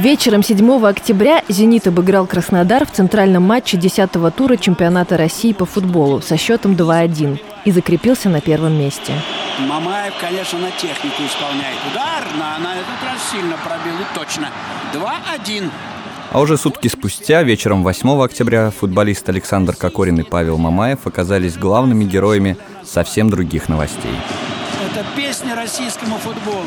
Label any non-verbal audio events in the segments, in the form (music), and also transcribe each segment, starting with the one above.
Вечером 7 октября «Зенит» обыграл Краснодар в центральном матче 10-го тура чемпионата России по футболу со счетом 2-1 и закрепился на первом месте. Мамаев, конечно, на технику исполняет удар, на, на этот раз сильно пробил и точно. 2-1. А уже сутки спустя, вечером 8 октября, футболист Александр Кокорин и Павел Мамаев оказались главными героями совсем других новостей. Это песня российскому футболу.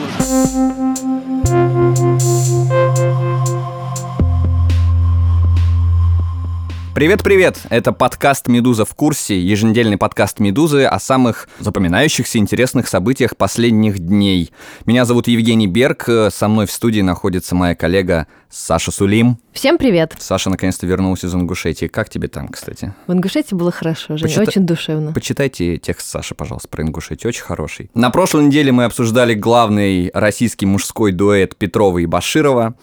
Привет-привет! Это подкаст «Медуза в курсе», еженедельный подкаст «Медузы» о самых запоминающихся интересных событиях последних дней. Меня зовут Евгений Берг, со мной в студии находится моя коллега Саша Сулим. Всем привет! Саша наконец-то вернулся из Ингушетии. Как тебе там, кстати? В Ингушетии было хорошо, Женя, Почита- очень душевно. Почитайте текст Саши, пожалуйста, про Ингушетию, очень хороший. На прошлой неделе мы обсуждали главный российский мужской дуэт Петрова и Баширова.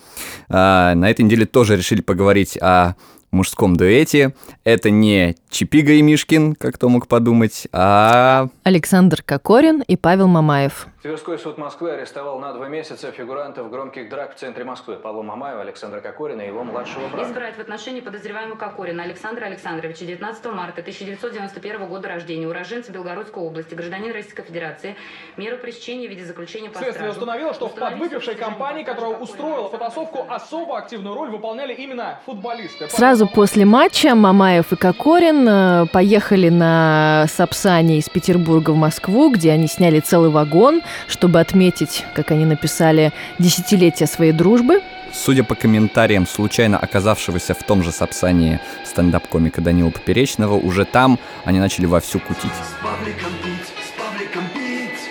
А, на этой неделе тоже решили поговорить о мужском дуэте. Это не Чипига и Мишкин, как кто мог подумать, а Александр Кокорин и Павел Мамаев. Тверской суд Москвы арестовал на два месяца фигурантов громких драк в центре Москвы Павла Мамаева, Александра Кокорина и его младшего брата. Избрать в отношении подозреваемого Кокорина Александра Александровича 19 марта 1991 года рождения, уроженца Белгородской области, гражданин Российской Федерации, меру пресечения в виде заключения по Следствие стражу. установило, что в подвыпившей компании, которая устроила потасовку, особо активную роль выполняли именно футболисты. Сразу после матча Мамаев и Кокорин э, поехали на Сапсане из Петербурга в Москву, где они сняли целый вагон, чтобы отметить, как они написали, десятилетие своей дружбы. Судя по комментариям случайно оказавшегося в том же Сапсане стендап-комика Данила Поперечного, уже там они начали вовсю кутить. С Павликом пить, с Павликом пить,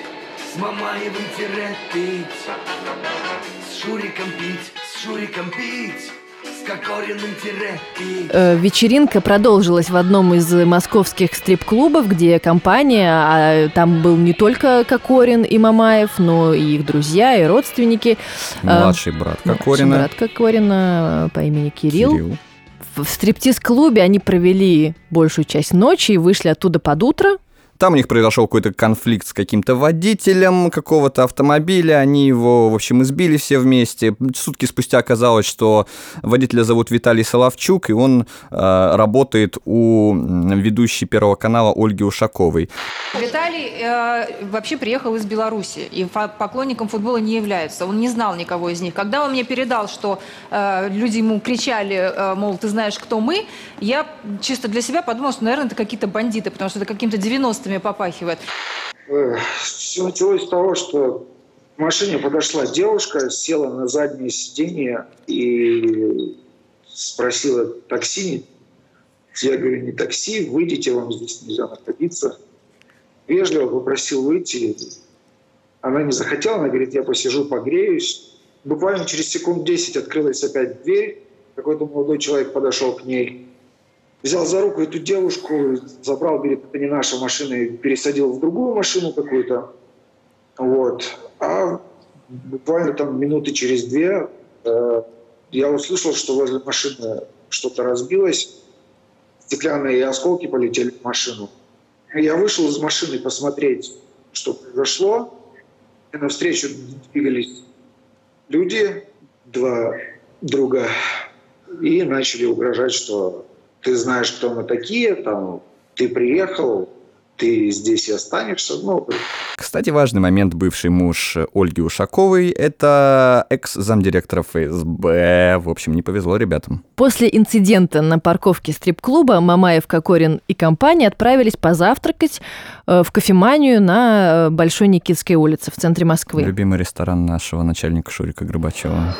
с Мамаевым тире пить, с Шуриком пить, с Шуриком пить, Вечеринка продолжилась в одном из московских стрип-клубов, где компания, а там был не только Кокорин и Мамаев, но и их друзья, и родственники. Э, Младший брат младший Кокорина. брат Кокорина э, по имени Кирилл. Кирилл. В стриптиз-клубе они провели большую часть ночи и вышли оттуда под утро. Там у них произошел какой-то конфликт с каким-то водителем какого-то автомобиля, они его, в общем, избили все вместе. Сутки спустя оказалось, что водителя зовут Виталий Соловчук, и он э, работает у ведущей Первого канала Ольги Ушаковой. Виталий э, вообще приехал из Беларуси и поклонником футбола не является. Он не знал никого из них. Когда он мне передал, что э, люди ему кричали, э, мол, ты знаешь, кто мы, я чисто для себя подумал, что, наверное, это какие-то бандиты, потому что это каким-то 90 звездами попахивает. Э, Все началось с того, что в машине подошла девушка, села на заднее сиденье и спросила такси. Я говорю, не такси, выйдите, вам здесь нельзя находиться. Вежливо попросил выйти. Она не захотела, она говорит, я посижу, погреюсь. Буквально через секунд 10 открылась опять дверь. Какой-то молодой человек подошел к ней, взял за руку эту девушку, забрал, говорит, это не наша машина, и пересадил в другую машину какую-то. Вот. А буквально там минуты через две э, я услышал, что возле машины что-то разбилось, стеклянные осколки полетели в машину. Я вышел из машины посмотреть, что произошло. И навстречу двигались люди, два друга, и начали угрожать, что ты знаешь, кто мы такие, там, ты приехал, ты здесь и останешься. Ну, Кстати, важный момент. Бывший муж Ольги Ушаковой – это экс-замдиректора ФСБ. В общем, не повезло ребятам. После инцидента на парковке стрип-клуба Мамаев, Кокорин и компания отправились позавтракать э, в кофеманию на э, Большой Никитской улице в центре Москвы. Любимый ресторан нашего начальника Шурика Горбачева.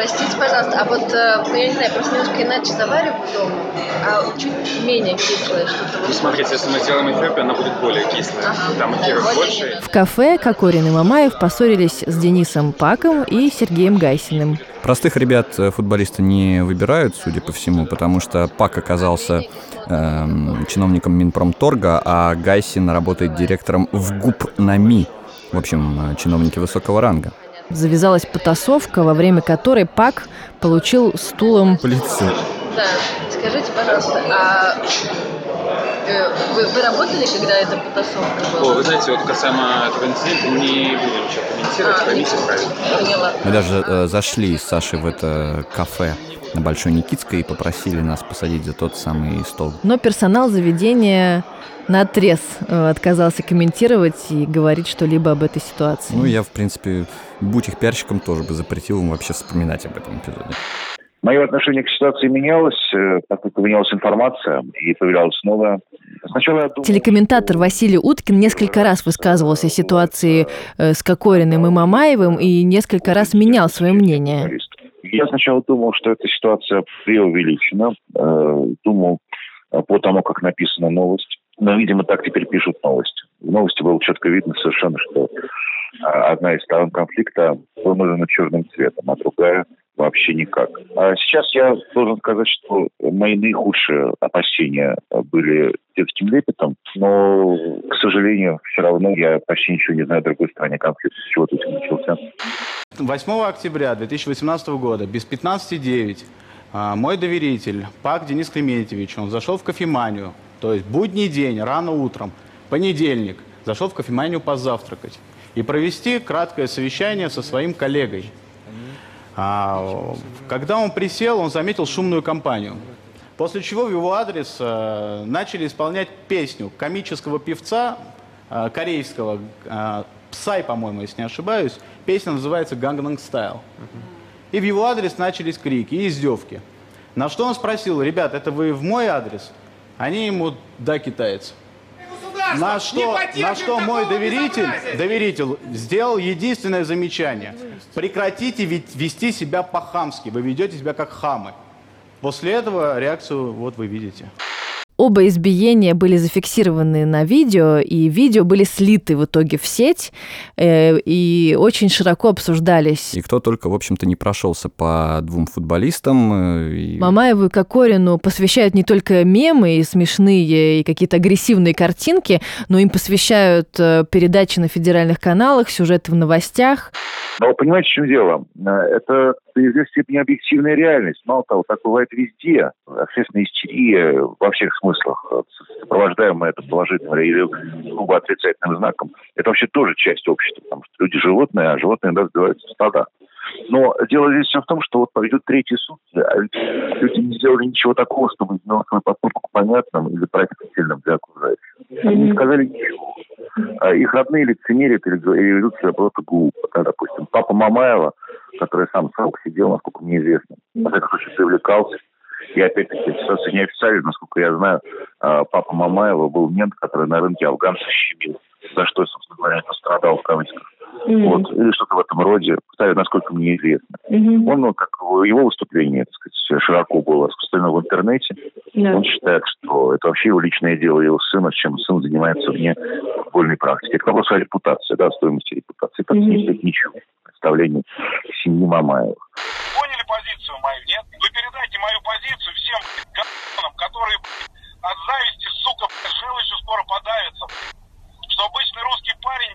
Простите, пожалуйста, а вот, э, ну, я не знаю, просто немножко иначе завариваю дома, а чуть менее кислое что-то. Вот. Смотрите, если мы сделаем эфиопию, она будет более кислая. Ага. Там эфиров Вот больше. В кафе Кокорин и Мамаев поссорились с Денисом Паком и Сергеем Гайсиным. Простых ребят э, футболисты не выбирают, судя по всему, потому что Пак оказался эм, чиновником Минпромторга, а Гайсин работает директором в ГУП-НАМИ. В общем, э, чиновники высокого ранга. Завязалась потасовка, во время которой Пак получил стулом По лицу. Да, скажите, пожалуйста, а Э, Вы, вы работали, когда эта потасовка была? О, вы знаете, вот касаемо этого инцидента не буду ничего комментировать, А, поймите правильно. Поняла. Мы даже э, зашли с Сашей в это кафе на Большой Никитской и попросили нас посадить за тот самый стол. Но персонал заведения на отрез отказался комментировать и говорить что-либо об этой ситуации. Ну, я, в принципе, будь их пиарщиком, тоже бы запретил им вообще вспоминать об этом эпизоде. Мое отношение к ситуации менялось, э, так как поменялась информация и появлялась новая. Сначала я думал, Телекомментатор Василий Уткин несколько раз высказывался о ситуации э, с Кокориным и Мамаевым и несколько раз менял свое мнение. Я сначала думал, что эта ситуация преувеличена. э, Думал по тому, как написана новость. Но, видимо, так теперь пишут новости. В новости было четко видно совершенно, что э, одна из сторон конфликта вымазана черным цветом, а другая вообще никак. А сейчас я должен сказать, что мои наихудшие опасения были детским лепетом, но, к сожалению, все равно я почти ничего не знаю о другой стороне конфликта, с чего тут начался. 8 октября 2018 года, без 15.09, а, мой доверитель, Пак Денис Клементьевич, он зашел в кофеманию, то есть будний день, рано утром, понедельник, зашел в кофеманию позавтракать и провести краткое совещание со своим коллегой. А, когда он присел, он заметил шумную компанию. После чего в его адрес э, начали исполнять песню комического певца э, корейского, э, Псай, по-моему, если не ошибаюсь. Песня называется «Gangnam Style». И в его адрес начались крики и издевки. На что он спросил, ребят, это вы в мой адрес? Они ему, да, китаец. На что, на что мой доверитель, доверитель сделал единственное замечание. Прекратите вести себя по-хамски. Вы ведете себя как хамы. После этого реакцию вот вы видите. Оба избиения были зафиксированы на видео, и видео были слиты в итоге в сеть э, и очень широко обсуждались. И кто только, в общем-то, не прошелся по двум футболистам. э, и- Мамаеву и Кокорину посвящают не только мемы и смешные, и какие-то агрессивные картинки, но им посвящают э, передачи на федеральных каналах, сюжеты в новостях. Но понимаете, в чем дело? Э, Это до известной степени объективная реальность. Мало того, так бывает везде. Общественная истерия во всех смыслах, э, сопровождаемая это положительным или грубо отрицательным знаком, это вообще тоже часть общества, потому что люди животные, а животные иногда сбиваются в стада. Но дело здесь все в том, что вот пойдет третий суд, а люди не сделали ничего такого, чтобы сделать свой поступок понятным или профессиональным для окружающих. Они не сказали ничего. А Их родные лицемерят или, или ведут себя просто глупо. Да, допустим, папа Мамаева, который сам срок сидел, насколько мне известно, во всяком случае, привлекался. И опять-таки, ситуация неофициальная, насколько я знаю, а, папа Мамаева был мент, который на рынке афганцев щемил, за что, собственно говоря, пострадал в кавычках. Вот, или что-то в этом роде, кстати, насколько мне известно. Он, ну, как его выступление, так сказать, широко было распространено в интернете. Да. Он считает, что это вообще его личное дело его сына, чем сын занимается вне футбольной практики. Это вопрос о репутации, да, стоимости репутации. Так не стоит ничего представлении семьи Мамаевых. Поняли позицию мою, нет? Вы передайте мою позицию всем которые от зависти, сука, желчью скоро подавятся. Что обычный русский парень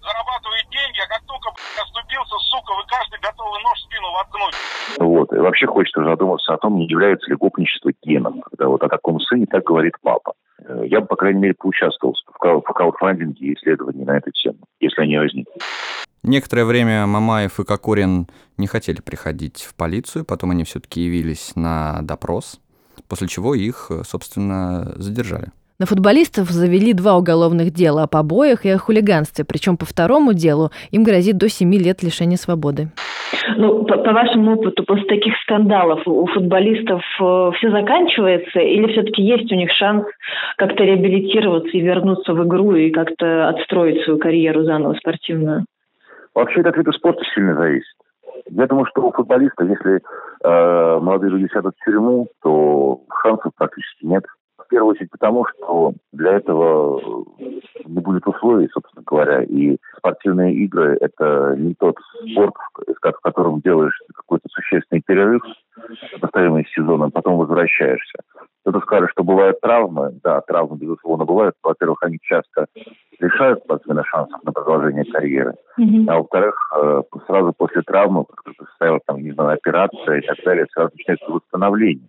зарабатывает деньги, а как только оступился, сука, вы каждый готовы нож в спину воткнуть. Вот. И вообще хочется задуматься о том, не является ли гопничество геном, когда вот о таком сыне так говорит папа. Э, Я бы, по крайней мере, поучаствовал в краудфандинге и исследовании на эту тему, если они возникнут. Некоторое время Мамаев и Кокорин не хотели приходить в полицию, потом они все-таки явились на допрос, после чего их, э, собственно, задержали. На футболистов завели два уголовных дела о побоях и о хулиганстве, причем по второму делу им грозит до 7 лет лишения свободы. Ну, по, по вашему опыту, после таких скандалов у футболистов все заканчивается или все-таки есть у них шанс как-то реабилитироваться и вернуться в игру и как-то отстроить свою карьеру заново спортивную? Вообще это от вида спорта сильно зависит. Я думаю, что у футболиста, если э, молодые люди сядут в тюрьму, то шансов практически нет. В первую очередь потому, что для этого не будет условий, собственно говоря, и спортивные игры – это не тот спорт, в в котором делаешь какой-то существенный перерыв, сопоставимый с сезоном, потом возвращаешься. Кто-то скажет, что бывают травмы. Да, травмы, безусловно, бывают. Во-первых, они часто лишают спортсмена шансов на продолжение карьеры. Мгм. А во-вторых, э, сразу после травмы, как состояла там, не знаю, операция и так далее, сразу начинается восстановление.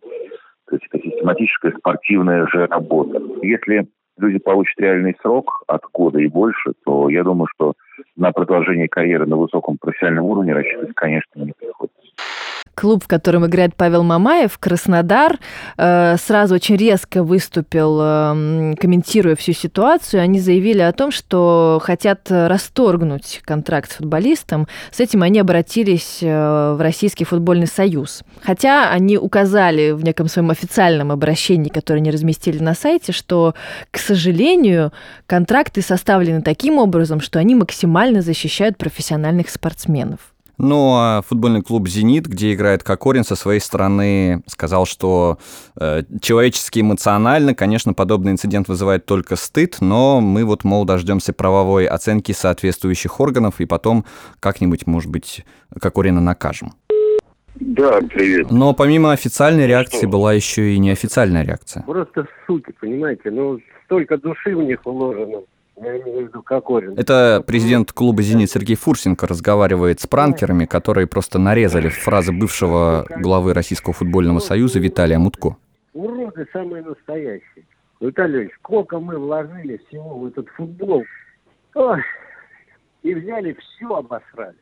То есть это систематическая спортивная же работа. Если люди получат реальный срок от года и больше, то я думаю, что на продолжение карьеры на высоком профессиональном уровне рассчитывать, конечно, не приходится клуб, в котором играет Павел Мамаев, Краснодар, э, сразу очень резко выступил, э, комментируя всю ситуацию. Они заявили о том, что хотят расторгнуть контракт с футболистом. С этим они обратились э, в Российский футбольный союз. Хотя они указали в неком своем официальном обращении, которое они разместили на сайте, что, к сожалению, контракты составлены таким образом, что они максимально защищают профессиональных спортсменов. Ну, а футбольный клуб «Зенит», где играет Кокорин, со своей стороны сказал, что э, человечески эмоционально, конечно, подобный инцидент вызывает только стыд, но мы вот, мол, дождемся правовой оценки соответствующих органов и потом как-нибудь, может быть, Кокорина накажем. Да, привет. Но помимо официальной реакции была еще и неофициальная реакция. Просто суки, понимаете, ну столько души в них вложено. Я имею в виду Кокорин. Это президент клуба «Зенит» Сергей Фурсенко разговаривает с пранкерами, которые просто нарезали фразы бывшего главы Российского футбольного союза Виталия Мутко. Уроды самые настоящие. Виталий сколько мы вложили всего в этот футбол. Ой, и взяли все обосрали.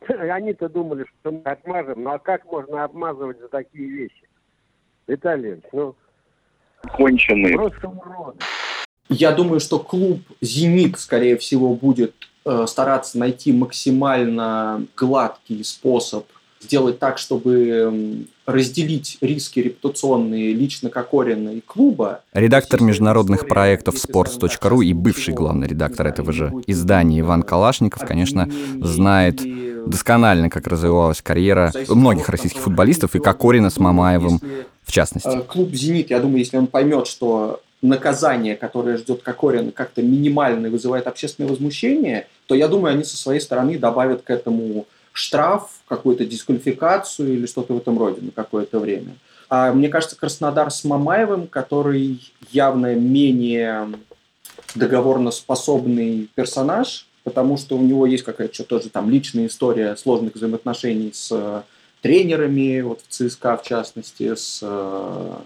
(laughs) Они-то думали, что мы отмажем. Ну а как можно обмазывать за такие вещи? Виталий, ну... Конченые. Просто уроды. Я думаю, что клуб «Зенит», скорее всего, будет э, стараться найти максимально гладкий способ сделать так, чтобы разделить риски репутационные лично Кокорина и клуба. Редактор международных проектов sports.ru и бывший главный редактор этого же издания Иван Калашников, конечно, знает досконально, как развивалась карьера многих российских футболистов и Кокорина с Мамаевым в частности. Э, клуб «Зенит», я думаю, если он поймет, что наказание, которое ждет Кокорина, как-то минимально вызывает общественное возмущение, то я думаю, они со своей стороны добавят к этому штраф, какую-то дисквалификацию или что-то в этом роде на какое-то время. А мне кажется, Краснодар с Мамаевым, который явно менее договорноспособный персонаж, потому что у него есть какая-то тоже там личная история сложных взаимоотношений с тренерами, вот в ЦСКА в частности, с Э,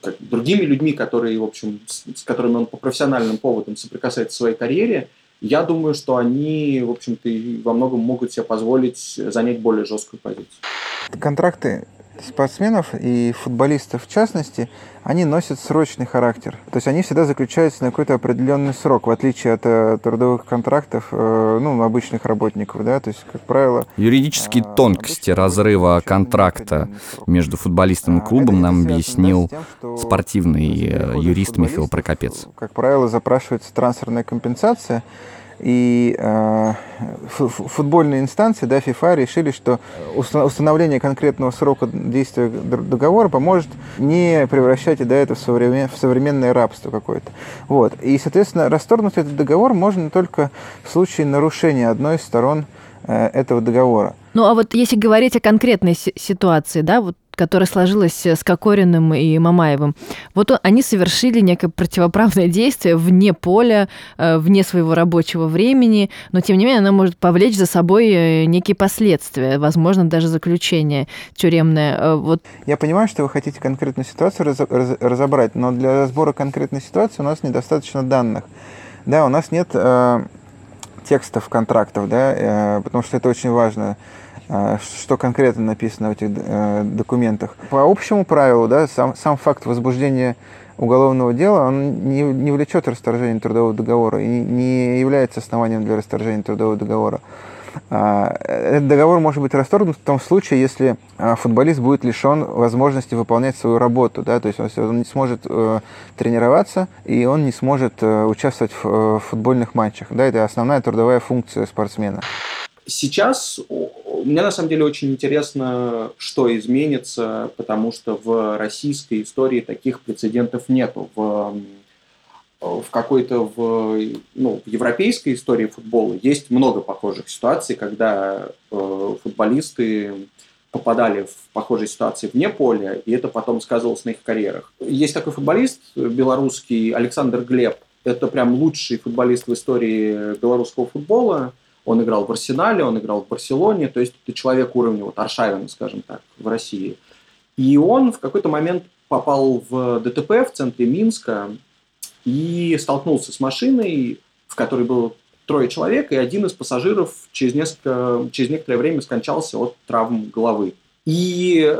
как, другими людьми, которые, в общем, с, с которыми он по профессиональным поводам соприкасается в своей карьере, я думаю, что они, в общем-то, во многом могут себе позволить занять более жесткую позицию. Контракты спортсменов и футболистов в частности, они носят срочный характер. То есть они всегда заключаются на какой-то определенный срок, в отличие от э, трудовых контрактов э, ну, обычных работников. Да? То есть, как правило... Юридические э, тонкости разрыва контракта между футболистом и а, клубом нам объяснил спортивный э, юрист Михаил Прокопец. Как правило, запрашивается трансферная компенсация, и э, футбольные инстанции, да, ФИФА, решили, что установление конкретного срока действия договора поможет не превращать и до этого в, современ, в современное рабство какое-то. Вот. И, соответственно, расторгнуть этот договор можно только в случае нарушения одной из сторон э, этого договора. Ну а вот если говорить о конкретной ситуации, да, вот которая сложилась с Кокориным и Мамаевым. Вот они совершили некое противоправное действие вне поля, э, вне своего рабочего времени, но тем не менее она может повлечь за собой э, некие последствия, возможно, даже заключение тюремное. Э, вот. Я понимаю, что вы хотите конкретную ситуацию раз, раз, разобрать, но для разбора конкретной ситуации у нас недостаточно данных. Да, у нас нет э, текстов контрактов, да, э, потому что это очень важно что конкретно написано в этих э, документах. По общему правилу, да, сам, сам факт возбуждения уголовного дела, он не, не влечет расторжение трудового договора и не является основанием для расторжения трудового договора. А, этот договор может быть расторгнут в том случае, если а, футболист будет лишен возможности выполнять свою работу, да, то есть он не сможет э, тренироваться и он не сможет э, участвовать в футбольных матчах, да, это основная трудовая функция спортсмена. Сейчас мне на самом деле очень интересно, что изменится, потому что в российской истории таких прецедентов нету. В, в какой-то в, ну, в европейской истории футбола есть много похожих ситуаций, когда э, футболисты попадали в похожие ситуации вне поля, и это потом сказывалось на их карьерах. Есть такой футболист белорусский Александр Глеб. Это прям лучший футболист в истории белорусского футбола он играл в Арсенале, он играл в Барселоне, то есть это человек уровня вот Аршавина, скажем так, в России. И он в какой-то момент попал в ДТП в центре Минска и столкнулся с машиной, в которой было трое человек, и один из пассажиров через, несколько, через некоторое время скончался от травм головы. И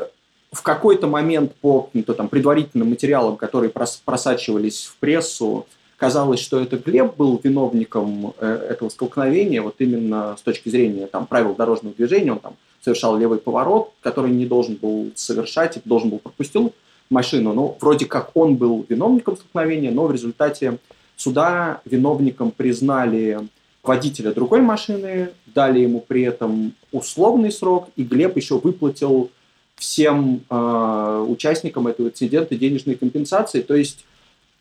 в какой-то момент по каким-то там предварительным материалам, которые просачивались в прессу, казалось, что это Глеб был виновником э, этого столкновения, вот именно с точки зрения там, правил дорожного движения, он там совершал левый поворот, который не должен был совершать, должен был пропустил машину. Но вроде как он был виновником столкновения, но в результате суда виновником признали водителя другой машины, дали ему при этом условный срок, и Глеб еще выплатил всем э, участникам этого инцидента денежные компенсации. То есть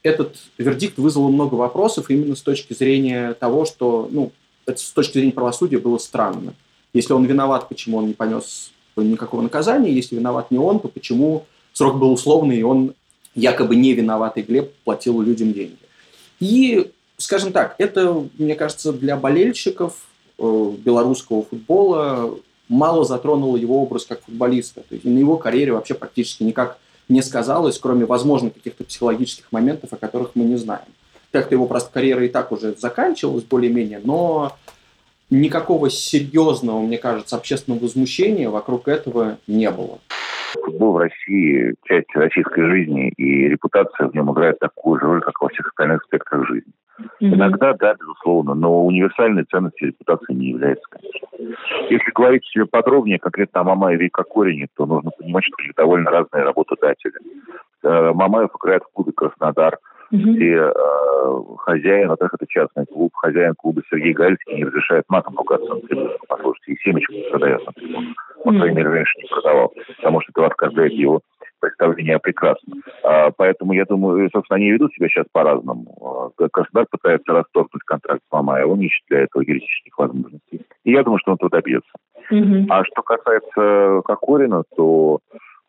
этот вердикт вызвал много вопросов именно с точки зрения того, что, ну, это с точки зрения правосудия было странно. Если он виноват, почему он не понес никакого наказания? Если виноват не он, то почему срок был условный, и он якобы не виноватый Глеб платил людям деньги? И, скажем так, это, мне кажется, для болельщиков э, белорусского футбола мало затронуло его образ как футболиста. То есть на его карьере вообще практически никак сказалось, кроме, возможно, каких-то психологических моментов, о которых мы не знаем. Как-то его просто карьера и так уже заканчивалась более-менее, но никакого серьезного, мне кажется, общественного возмущения вокруг этого не было. Футбол в России – часть российской жизни, и репутация в нем играет такую же роль, как во всех остальных спектрах жизни. Mm-hmm. Иногда, да, безусловно, но универсальной ценностью репутации не является, конечно. Если говорить подробнее конкретно о Мамаеве и Кокорине, то нужно понимать, что это довольно разные работодатели. Э, Мамаев играет в клубе «Краснодар», mm-hmm. где э, хозяин, во-первых, это частный клуб, хозяин клуба Сергей Гальский не разрешает матом ругаться на трибунах. Послушайте, и семечку продает на трибунах. Он, по крайней мере, раньше не продавал, потому что это оскорбляет его представление прекрасно. А, поэтому, я думаю, собственно, они ведут себя сейчас по-разному. Краснодар пытается расторгнуть контракт с он ищет для этого юридических возможностей. И я думаю, что он этого добьется. Mm-hmm. А что касается Кокорина, то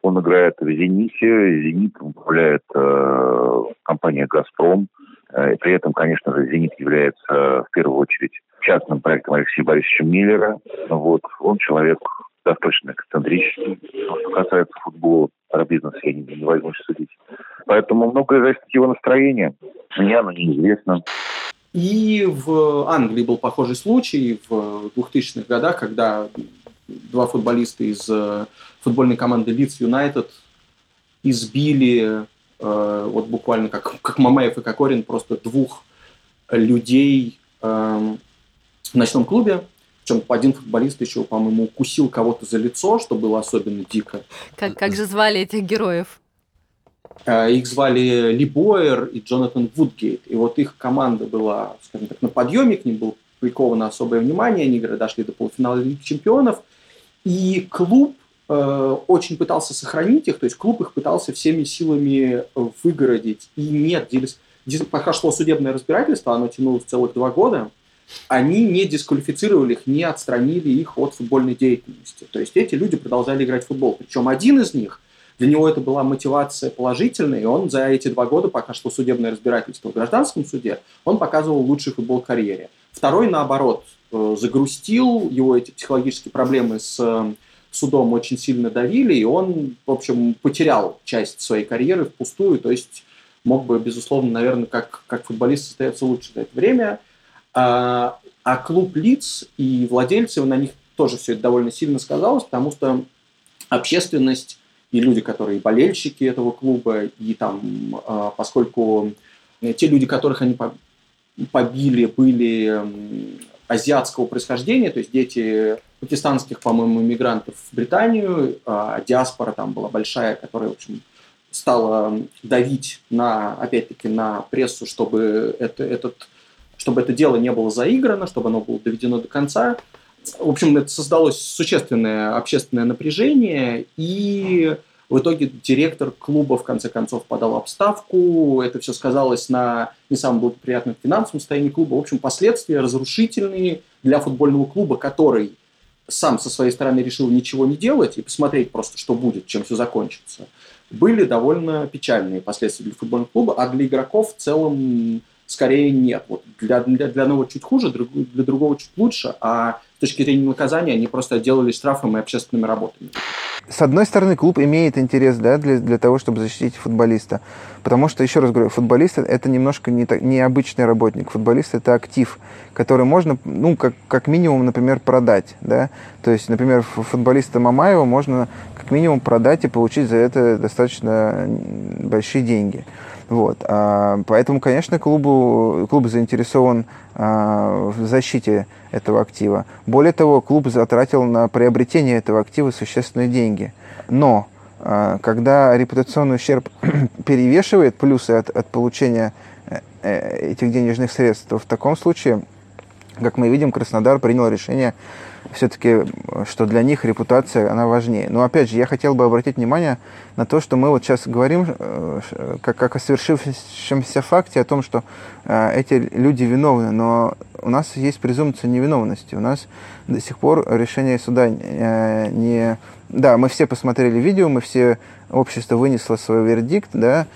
он играет в «Зените», «Зенит» управляет э, компания «Газпром». Э, при этом, конечно же, «Зенит» является в первую очередь частным проектом Алексея Борисовича Миллера. Вот. Он человек достаточно эксцентричный. Что касается футбола, про бизнес я не, не возьмусь судить. Поэтому многое зависит от его настроения. Мне оно неизвестно. И в Англии был похожий случай в 2000-х годах, когда два футболиста из э, футбольной команды Leeds United избили э, вот буквально как, как Мамаев и Кокорин просто двух людей э, в ночном клубе. Причем один футболист еще, по-моему, укусил кого-то за лицо, что было особенно дико. Как, как же звали этих героев? Э, их звали Ли Бойер и Джонатан Вудгейт. И вот их команда была, скажем так, на подъеме, к ним было приковано особое внимание. Они дошли до полуфинала Лиги Чемпионов. И клуб э, очень пытался сохранить их, то есть клуб их пытался всеми силами выгородить. И нет, пока шло судебное разбирательство, оно тянулось целых два года, они не дисквалифицировали их, не отстранили их от футбольной деятельности. То есть эти люди продолжали играть в футбол. Причем один из них, для него это была мотивация положительная, и он за эти два года, пока шло судебное разбирательство в гражданском суде, он показывал лучший футбол в карьере. Второй, наоборот, э, загрустил, его эти психологические проблемы с э, судом очень сильно давили, и он, в общем, потерял часть своей карьеры впустую, то есть мог бы, безусловно, наверное, как, как футболист состояться лучше за это время. А, а клуб лиц и владельцы, на них тоже все это довольно сильно сказалось, потому что общественность и люди, которые болельщики этого клуба, и там, а, поскольку те люди, которых они побили, были азиатского происхождения, то есть дети пакистанских, по-моему, иммигрантов в Британию, а диаспора там была большая, которая, в общем, стала давить на, опять-таки, на прессу, чтобы это, этот чтобы это дело не было заиграно, чтобы оно было доведено до конца. В общем, это создалось существенное общественное напряжение, и в итоге директор клуба в конце концов подал обставку. Это все сказалось на не самом благоприятном финансовом состоянии клуба. В общем, последствия разрушительные для футбольного клуба, который сам со своей стороны решил ничего не делать и посмотреть просто, что будет, чем все закончится, были довольно печальные последствия для футбольного клуба, а для игроков в целом скорее нет. Вот для, для, для одного чуть хуже, для другого чуть лучше, а с точки зрения наказания они просто отделались штрафом и общественными работами. с одной стороны, клуб имеет интерес да, для, для того, чтобы защитить футболиста. Потому что, еще раз говорю, футболист это немножко не, не обычный работник. Футболист это актив, который можно, ну, как, как минимум, например, продать. Да? То есть, например, футболиста Мамаева можно как минимум продать и получить за это достаточно большие деньги. Вот. А, поэтому, конечно, клубу, клуб заинтересован а, в защите этого актива. Более того, клуб затратил на приобретение этого актива существенные деньги. Но а, когда репутационный ущерб (clears throat) перевешивает плюсы от, от получения э, э, этих денежных средств, то в таком случае, как мы видим, Краснодар принял решение все-таки, что для них репутация, она важнее. Но опять же, я хотел бы обратить внимание на то, что мы вот сейчас говорим э, как, как о свершившемся факте, о том, что э, эти люди виновны, но у нас есть презумпция невиновности. У нас до сих пор решение суда э, не... Да, мы все посмотрели видео, мы все, общество вынесло свой вердикт, да,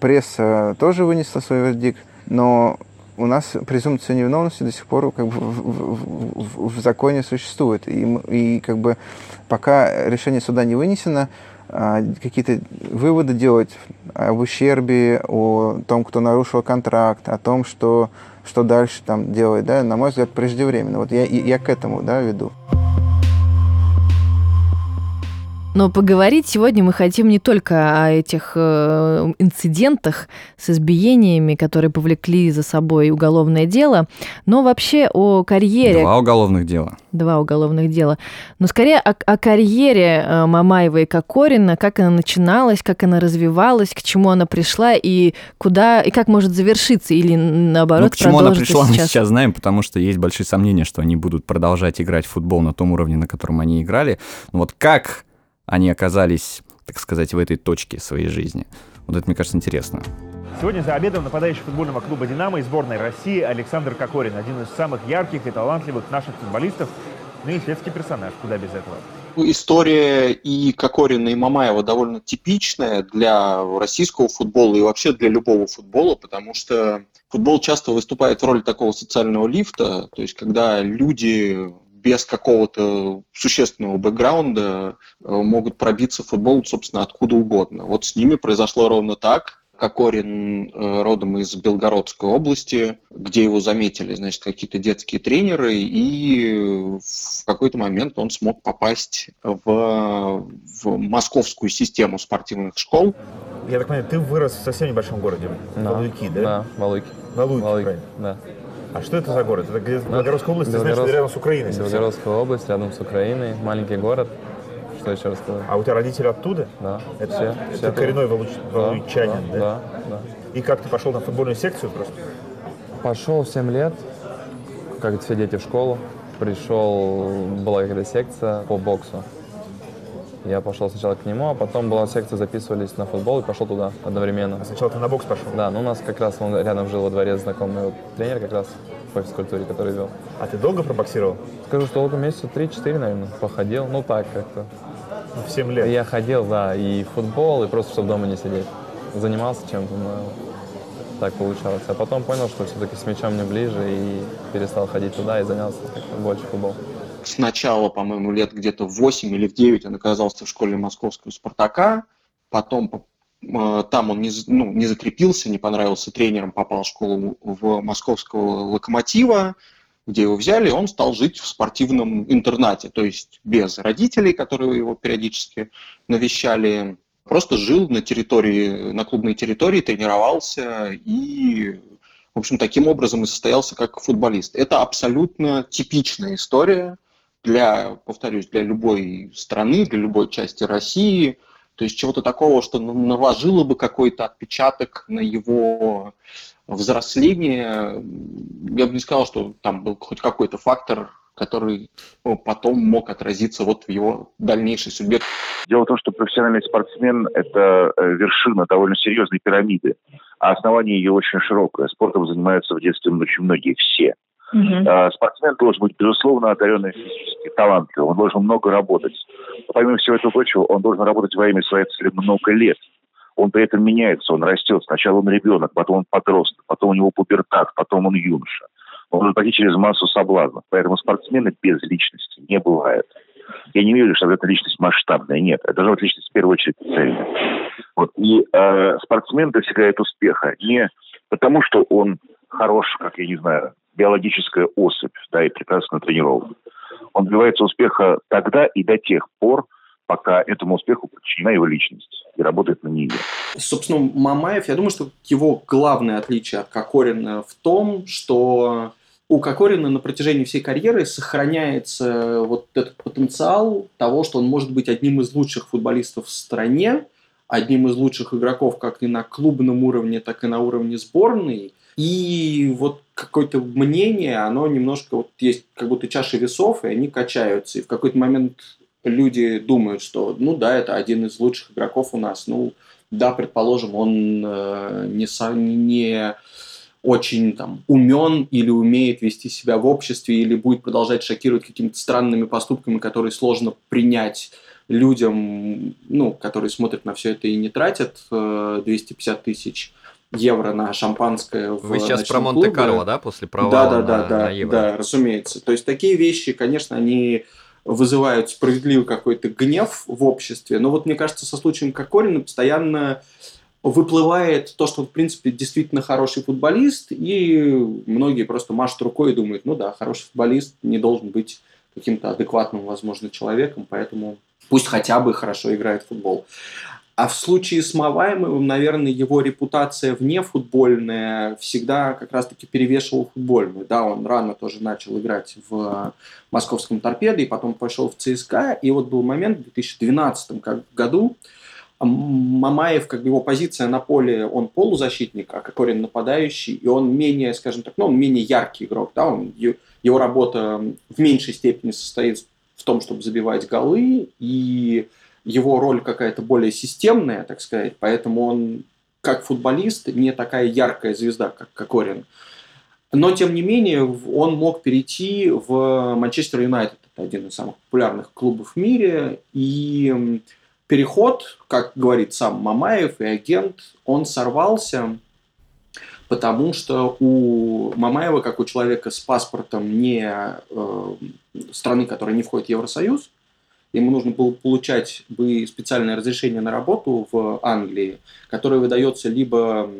пресса тоже вынесла свой вердикт, но у нас презумпция невиновности до сих пор как бы в, в, в, законе существует. И, и как бы пока решение суда не вынесено, а, какие-то выводы делать об ущербе, о том, кто нарушил контракт, о том, что, что дальше там делать, да, на мой взгляд, преждевременно. Вот я, я к этому да, веду. Но поговорить сегодня мы хотим не только о этих э, инцидентах с избиениями, которые повлекли за собой уголовное дело, но вообще о карьере. Два уголовных дела. Два уголовных дела. Но скорее о, о карьере э, Мамаева и Кокорина, как она начиналась, как она развивалась, к чему она пришла и куда и как может завершиться или наоборот ну, к чему она пришла, сейчас. мы сейчас знаем, потому что есть большие сомнения, что они будут продолжать играть в футбол на том уровне, на котором они играли. Но вот как они оказались, так сказать, в этой точке своей жизни. Вот это, мне кажется, интересно. Сегодня за обедом нападающий футбольного клуба «Динамо» и сборной России Александр Кокорин, один из самых ярких и талантливых наших футболистов, ну и светский персонаж, куда без этого. История и Кокорина, и Мамаева довольно типичная для российского футбола и вообще для любого футбола, потому что футбол часто выступает в роли такого социального лифта, то есть когда люди без какого-то существенного бэкграунда э, могут пробиться в футбол, собственно, откуда угодно. Вот с ними произошло ровно так. Кокорин э, родом из Белгородской области, где его заметили, значит, какие-то детские тренеры, и в какой-то момент он смог попасть в, в московскую систему спортивных школ. Я так понимаю, ты вырос в совсем небольшом городе, да. Валуйки, да? Да, Валуйки. Валуйки, Валуйки правильно? Да. А что это за город? Это где ну, Белгородская область, Белгород... значит, рядом с Украиной. Белгородская область, рядом с Украиной, маленький город. Что еще рассказать? А у тебя родители оттуда? Да. Это, все, это все коренной валуч... да, валуйчанин, да, да? Да, да. И как ты пошел на футбольную секцию просто? Пошел в 7 лет, как все дети в школу. Пришел, была какая-то секция по боксу. Я пошел сначала к нему, а потом была секция, записывались на футбол и пошел туда одновременно. А сначала ты на бокс пошел? Да, ну у нас как раз он рядом жил во дворе знакомый тренер как раз по физкультуре, который вел. А ты долго пробоксировал? Скажу, что около месяца 3-4, наверное, походил. Ну так как-то. Ну, в 7 лет? Я ходил, да, и в футбол, и просто, чтобы дома не сидеть. Занимался чем-то, но так получалось. А потом понял, что все-таки с мячом мне ближе, и перестал ходить туда, и занялся больше футболом сначала, по-моему, лет где-то в 8 или в 9 он оказался в школе московского «Спартака», потом э, там он не, ну, не закрепился, не понравился тренером, попал в школу в московского «Локомотива», где его взяли, он стал жить в спортивном интернате, то есть без родителей, которые его периодически навещали, просто жил на территории, на клубной территории, тренировался и, в общем, таким образом и состоялся как футболист. Это абсолютно типичная история – для, повторюсь, для любой страны, для любой части России. То есть чего-то такого, что наложило бы какой-то отпечаток на его взросление. Я бы не сказал, что там был хоть какой-то фактор, который ну, потом мог отразиться вот в его дальнейшей судьбе. Дело в том, что профессиональный спортсмен – это э, вершина довольно серьезной пирамиды, а основание ее очень широкое. Спортом занимаются в детстве очень многие, все. Uh-huh. Спортсмен должен быть, безусловно, одаренный физически, талантливым. Он должен много работать. Помимо всего этого прочего, он должен работать во имя своей цели много лет. Он при этом меняется, он растет. Сначала он ребенок, потом он подросток, потом у него пубертат, потом он юноша. Он может пройти через массу соблазнов. Поэтому спортсмены без личности не бывает. Я не верю, что это личность масштабная. Нет, это должна быть личность в первую очередь цельная. Вот. И э, спортсмен достигает успеха не потому, что он хорош, как, я не знаю, биологическая особь, да, и прекрасно тренирован. Он добивается успеха тогда и до тех пор, пока этому успеху подчинена его личность и работает на нее. Собственно, Мамаев, я думаю, что его главное отличие от Кокорина в том, что у Кокорина на протяжении всей карьеры сохраняется вот этот потенциал того, что он может быть одним из лучших футболистов в стране, одним из лучших игроков как и на клубном уровне, так и на уровне сборной. И вот какое-то мнение, оно немножко вот есть как будто чаши весов, и они качаются. И в какой-то момент люди думают, что, ну да, это один из лучших игроков у нас. Ну да, предположим, он э, не, не очень там умен или умеет вести себя в обществе, или будет продолжать шокировать какими-то странными поступками, которые сложно принять людям, ну, которые смотрят на все это и не тратят э, 250 тысяч евро на шампанское в Вы сейчас про Монте-Карло, да, после провала да, да, да, на, да, на евро? Да, разумеется. То есть такие вещи, конечно, они вызывают справедливый какой-то гнев в обществе. Но вот мне кажется, со случаем Кокорина постоянно выплывает то, что он, в принципе, действительно хороший футболист, и многие просто машут рукой и думают, ну да, хороший футболист не должен быть каким-то адекватным, возможно, человеком, поэтому пусть хотя бы хорошо играет в футбол. А в случае с Маваемовым, наверное, его репутация вне футбольная всегда как раз-таки перевешивала футбольную. Да, он рано тоже начал играть в московском торпедо и потом пошел в ЦСКА. И вот был момент в 2012 году, Мамаев, как бы его позиция на поле, он полузащитник, а Кокорин нападающий, и он менее, скажем так, ну, он менее яркий игрок, да, он, его работа в меньшей степени состоит в том, чтобы забивать голы, и его роль какая-то более системная, так сказать, поэтому он как футболист не такая яркая звезда, как Кокорин. Но, тем не менее, он мог перейти в Манчестер Юнайтед. Это один из самых популярных клубов в мире. И переход, как говорит сам Мамаев и агент, он сорвался, потому что у Мамаева, как у человека с паспортом не э, страны, которая не входит в Евросоюз, ему нужно было получать бы специальное разрешение на работу в Англии, которое выдается либо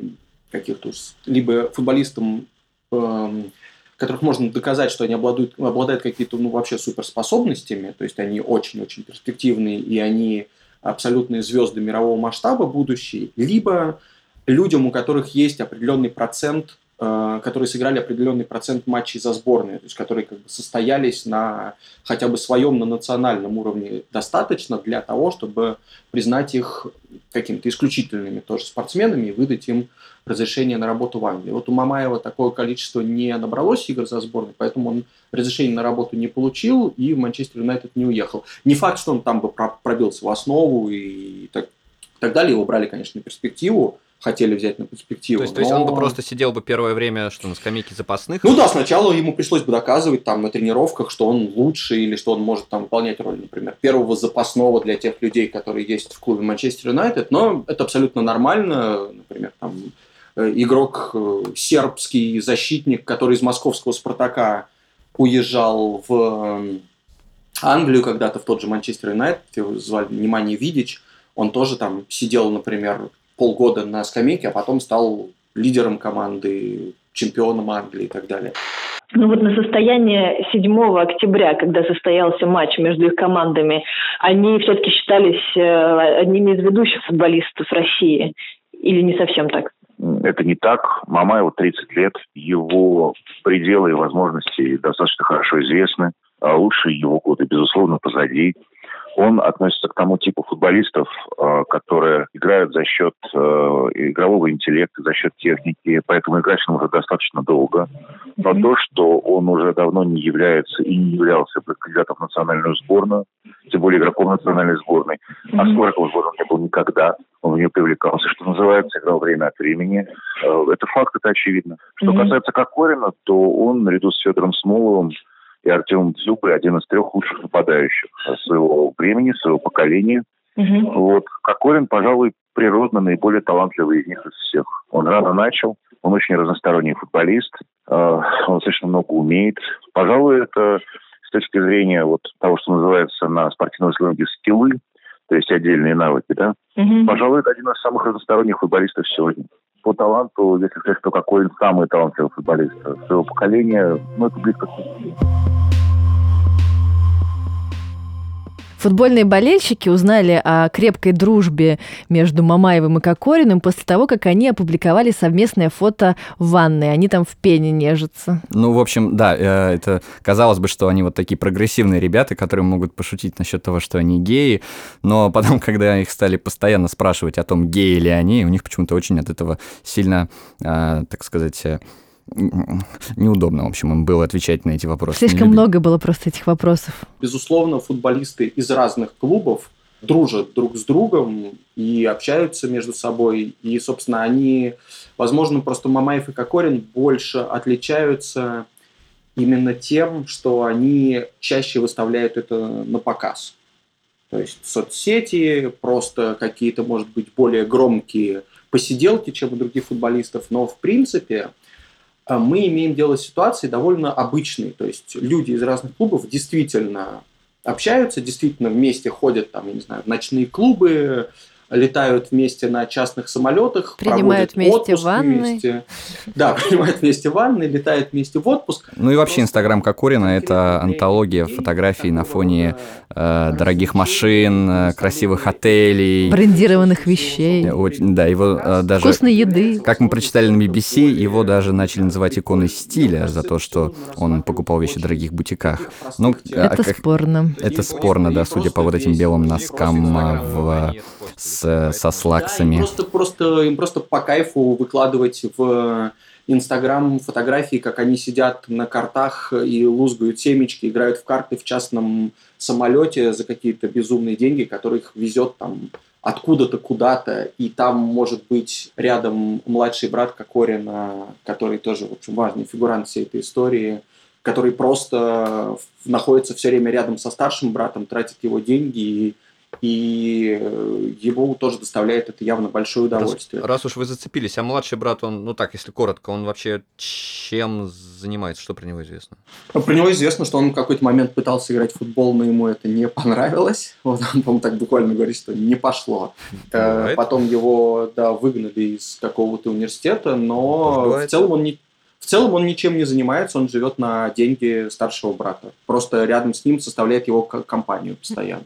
каких-то либо футболистам, эм, которых можно доказать, что они обладают, обладают какими-то ну, вообще суперспособностями, то есть они очень-очень перспективные и они абсолютные звезды мирового масштаба будущие, либо людям, у которых есть определенный процент которые сыграли определенный процент матчей за сборные, то есть которые как бы состоялись на хотя бы своем на национальном уровне достаточно для того, чтобы признать их какими-то исключительными тоже спортсменами и выдать им разрешение на работу в Англии. Вот у Мамаева такое количество не набралось игр за сборной, поэтому он разрешение на работу не получил и в Манчестер Юнайтед не уехал. Не факт, что он там бы пробился в основу и так, так далее. Его брали, конечно, на перспективу, хотели взять на перспективу. То есть, но... то есть он бы просто сидел бы первое время, что на скамейке запасных? Ну да, сначала ему пришлось бы доказывать там на тренировках, что он лучше или что он может там выполнять роль, например, первого запасного для тех людей, которые есть в клубе Манчестер Юнайтед, но это абсолютно нормально, например, там э, игрок э, сербский защитник, который из московского Спартака уезжал в Англию когда-то в тот же Манчестер Юнайтед, его звали внимание Видич, он тоже там сидел, например, полгода на скамейке, а потом стал лидером команды, чемпионом Англии и так далее. Ну вот на состояние 7 октября, когда состоялся матч между их командами, они все-таки считались э, одними из ведущих футболистов России. Или не совсем так? Это не так. Мамаеву 30 лет, его пределы и возможности достаточно хорошо известны. А лучшие его годы, безусловно, позади он относится к тому типу футболистов, э, которые играют за счет э, игрового интеллекта, за счет техники, поэтому играть он уже достаточно долго. Но то, что он уже давно не является и не являлся кандидатом в национальную сборную, тем более игроком национальной сборной, а сколько в сборной не был никогда, он в нее привлекался, что называется, играл время от времени. Э, это факт, это очевидно. Что касается Кокорина, то он наряду с Федором Смоловым и Артем Дзюба один из трех лучших нападающих своего времени, своего поколения. Угу. Вот. Кокорин, пожалуй, природно наиболее талантливый из них из всех. Он рано начал, он очень разносторонний футболист, э, он достаточно много умеет. Пожалуй, это с точки зрения вот того, что называется на спортивном сленге скиллы, то есть отдельные навыки, да, Мгм. пожалуй, это один из самых разносторонних футболистов сегодня. По таланту, если сказать, что какой он самый талантливый футболист своего поколения, ну, это близко к Футбольные болельщики узнали о крепкой дружбе между Мамаевым и Кокориным после того, как они опубликовали совместное фото в ванной. Они там в пене нежатся. Ну, в общем, да, э, это казалось бы, что они вот такие прогрессивные ребята, которые могут пошутить насчет того, что они геи, но потом, (laughs) когда их стали постоянно спрашивать о том, геи ли они, у них почему-то очень от этого сильно, э, так сказать, э, неудобно, в общем, им было отвечать на эти вопросы. Слишком много было просто этих вопросов. Безусловно, футболисты из разных клубов дружат друг с другом и общаются между собой. И, собственно, они, возможно, просто Мамаев и Кокорин больше отличаются именно тем, что они чаще выставляют это на показ. То есть соцсети, просто какие-то, может быть, более громкие посиделки, чем у других футболистов. Но, в принципе, мы имеем дело с ситуацией довольно обычной. То есть люди из разных клубов действительно общаются, действительно вместе ходят там, я не знаю, в ночные клубы, летают вместе на частных самолетах, Принимают проводят вместе отпуск ванны. вместе. Да, (laughs) принимают вместе ванны, летают вместе в отпуск. Ну и вообще Инстаграм Кокорина – это антология фотографий на фоне э, дорогих машин, э, красивых отелей. Брендированных вещей. Очень, да, его э, даже... Вкусной еды. Как мы прочитали на BBC, его даже начали называть иконой стиля за то, что он покупал вещи в дорогих бутиках. Ну, а Это как- спорно. Это спорно, да, судя по вот этим белым носкам в, с, со слаксами. Просто, просто, им просто по кайфу выкладывать в Инстаграм фотографии, как они сидят на картах и лузгают семечки, играют в карты в частном самолете за какие-то безумные деньги, которые их везет там откуда-то куда-то, и там может быть рядом младший брат Кокорина, который тоже, в общем, важный фигурант всей этой истории, который просто находится все время рядом со старшим братом, тратит его деньги, и, и э, ему тоже доставляет это явно большое удовольствие. Раз, раз уж вы зацепились, а младший брат, он, ну так, если коротко, он вообще чем занимается, что про него известно? Про него известно, что он в какой-то момент пытался играть в футбол, но ему это не понравилось. (laughs) Вот он, по-моему, так буквально говорит, что не пошло. (laughs) Э, Бывает. Потом его, да, выгнали из какого-то университета, но в Бывает. целом он не в целом он ничем не занимается, он живет на деньги старшего брата. Просто рядом с ним составляет его компанию постоянно.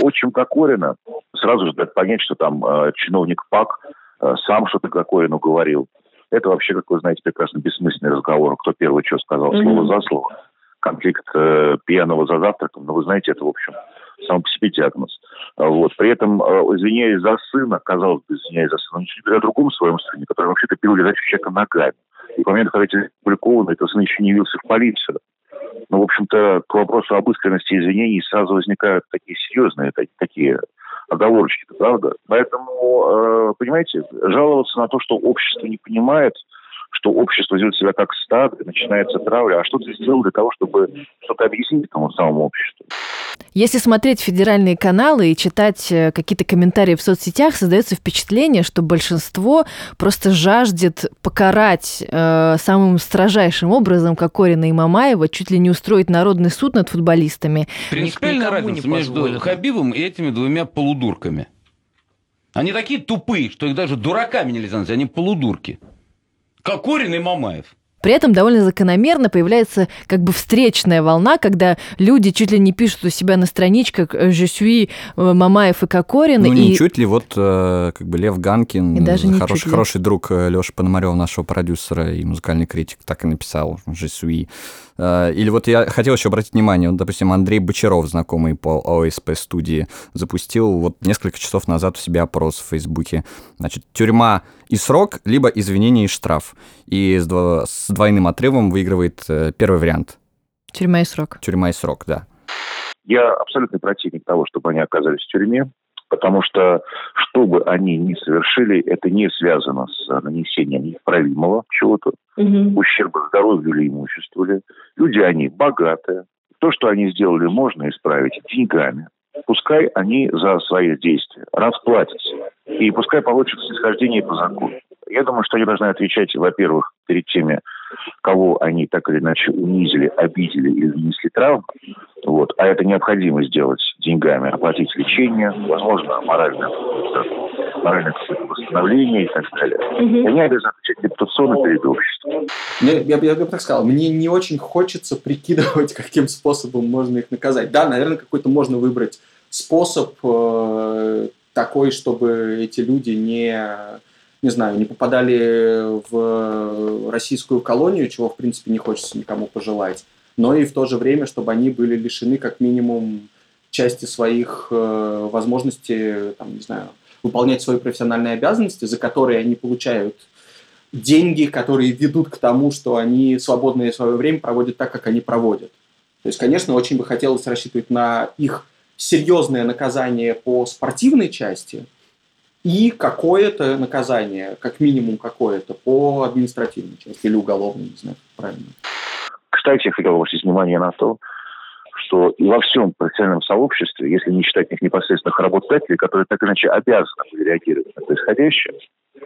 Отчим Кокорина сразу же дает понять, что там э, чиновник ПАК э, сам что-то Кокорину говорил. Это вообще, как вы знаете, прекрасно бессмысленный разговор. Кто первый что сказал, Мгм. слово за слово. Конфликт э, пьяного за завтраком. Но вы знаете, это, в общем, сам по себе диагноз. Вот. При этом, э, извиняясь за сына, казалось бы, извиняясь за сына, он ничего не говорит о другом своем сыне, который вообще-то пил лежачего человека ногами. И по моменту, когда это опубликовано, этот сын еще не явился в полицию. Ну, в общем-то, к вопросу об искренности извинений сразу возникают такие серьезные так- такие оговорочки, правда? Поэтому, э, понимаете, жаловаться на то, что общество не понимает, что общество ведет себя как стадо, начинается травля. А что ты сделал для того, чтобы что-то объяснить тому самому обществу? Если смотреть федеральные каналы и читать э, какие-то комментарии в соцсетях, создается впечатление, что большинство просто жаждет покарать э, самым строжайшим образом Кокорина и Мамаева, чуть ли не устроить народный суд над футболистами. Принципиальная разница между. Хабибом и этими двумя полудурками. Они такие тупые, что их даже дураками нельзя назвать, они полудурки. Кокорин и Мамаев. При этом довольно закономерно появляется как бы встречная волна, когда люди чуть ли не пишут у себя на страничках «Je suis э, Мамаев и Кокорин». Ну, и... не чуть ли, вот э, как бы Лев Ганкин, И даже хороший, хороший друг Леши Пономарева, нашего продюсера и музыкальный критик, так и написал «Je suis». Э, Или вот я хотел еще обратить внимание, вот, допустим, Андрей Бочаров, знакомый по ОСП студии, запустил вот несколько часов назад у себя опрос в Фейсбуке. Значит, тюрьма и срок, либо извинение и штраф. И с, дво- с двойным отрывом выигрывает э, первый вариант. Тюрьма и срок. Тюрьма и срок, да. Я абсолютный противник того, чтобы они оказались в тюрьме, потому что, что бы они ни совершили, это не связано с нанесением неисправимого чего-то, ущерба здоровью или имуществу. ли. Люди они богатые. То, что они сделали, можно исправить деньгами. Пускай они за свои действия расплатятся. И пускай получат снисхождение по закону. Я думаю, что они должны отвечать, во-первых, перед теми кого они так или иначе унизили, обидели или нанесли травму, вот, а это необходимо сделать деньгами, оплатить лечение, возможно, моральное, моральное восстановление и так далее. Mm-hmm. Они обязаны отвечать репутационно перед обществом. Я, я, я бы так сказал, мне не очень хочется прикидывать, (laughs) каким способом можно их наказать. Да, наверное, какой-то можно выбрать способ э, такой, чтобы эти люди не, не знаю, не попадали в российскую колонию, чего, в принципе, не хочется никому пожелать, но и в то же время, чтобы они были лишены как минимум части своих э, возможностей, там, не знаю, выполнять свои профессиональные обязанности, за которые они получают деньги, которые ведут к тому, что они свободное свое время проводят так, как они проводят. То есть, конечно, очень бы хотелось рассчитывать на их серьезное наказание по спортивной части и какое-то наказание, как минимум какое-то, по административной части или уголовной, не знаю, правильно. Кстати, я хотел обратить внимание на то, что и во всем профессиональном сообществе, если не считать их непосредственных работодателей, которые так иначе обязаны были реагировать на происходящее,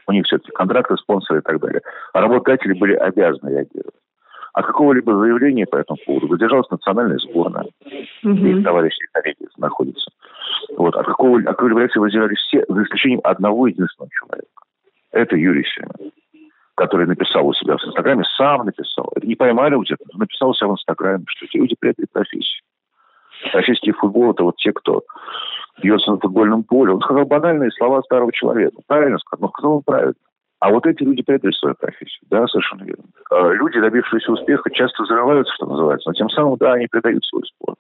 у них все-таки контракты, спонсоры и так далее, а работодатели были обязаны реагировать. А какого-либо заявления по этому поводу выдержалась национальная сборная, угу. где товарищи коллеги находятся. Вот. А какого, а какой реакции выдержались все, за исключением одного единственного человека. Это Юрий Семен который написал у себя в Инстаграме, сам написал. Это не поймали где-то, написал у себя в Инстаграме, что эти люди предали профессию. Российский футбол – это вот те, кто бьется на футбольном поле. Он сказал банальные слова старого человека. Правильно сказал, но сказал он правильно. А вот эти люди предали свою профессию. Да, совершенно верно. А люди, добившиеся успеха, часто взрываются, что называется, но тем самым, да, они предают свой спорт.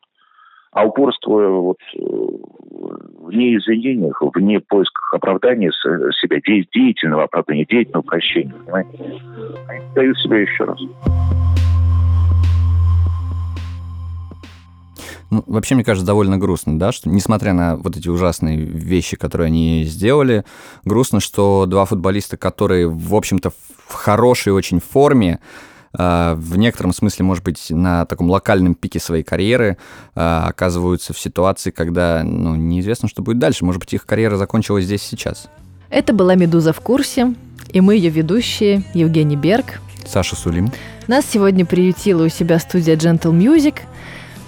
А упорство вот, вне извинениях, вне поисках оправдания себя, деятельного оправдания, деятельного прощения, понимаете? Они себя еще раз. Ну, вообще, мне кажется, довольно грустно, да, что несмотря на вот эти ужасные вещи, которые они сделали, грустно, что два футболиста, которые, в общем-то, в хорошей очень форме, в некотором смысле, может быть, на таком локальном пике своей карьеры а, оказываются в ситуации, когда ну, неизвестно, что будет дальше. Может быть, их карьера закончилась здесь сейчас. Это была «Медуза в курсе», и мы ее ведущие Евгений Берг, Саша Сулим. Нас сегодня приютила у себя студия Gentle Music.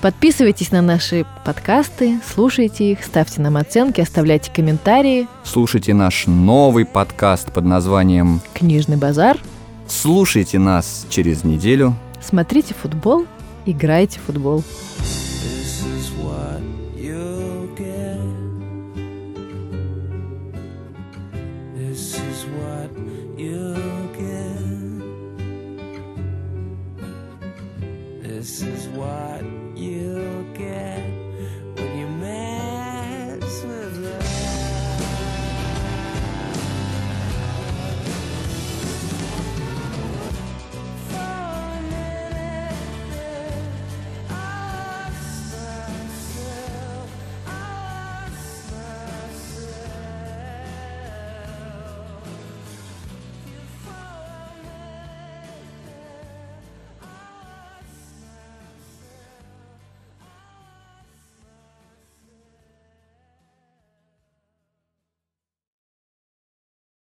Подписывайтесь на наши подкасты, слушайте их, ставьте нам оценки, оставляйте комментарии. Слушайте наш новый подкаст под названием «Книжный базар». Слушайте нас через неделю. Смотрите футбол, играйте в футбол.